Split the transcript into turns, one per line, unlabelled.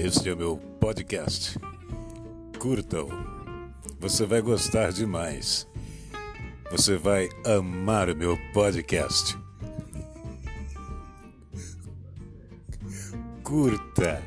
Este é o meu podcast. Curta-o. Você vai gostar demais. Você vai amar o meu podcast. Curta.